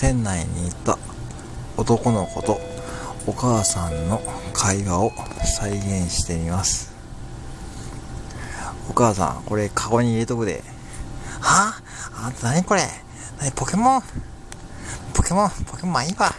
店内にいた男の子とお母さんの会話を再現してみます。お母さん、これカゴに入れとくで。は？ああんた何これ？何？ポケモン？ポケモンポケモンまあいいわ。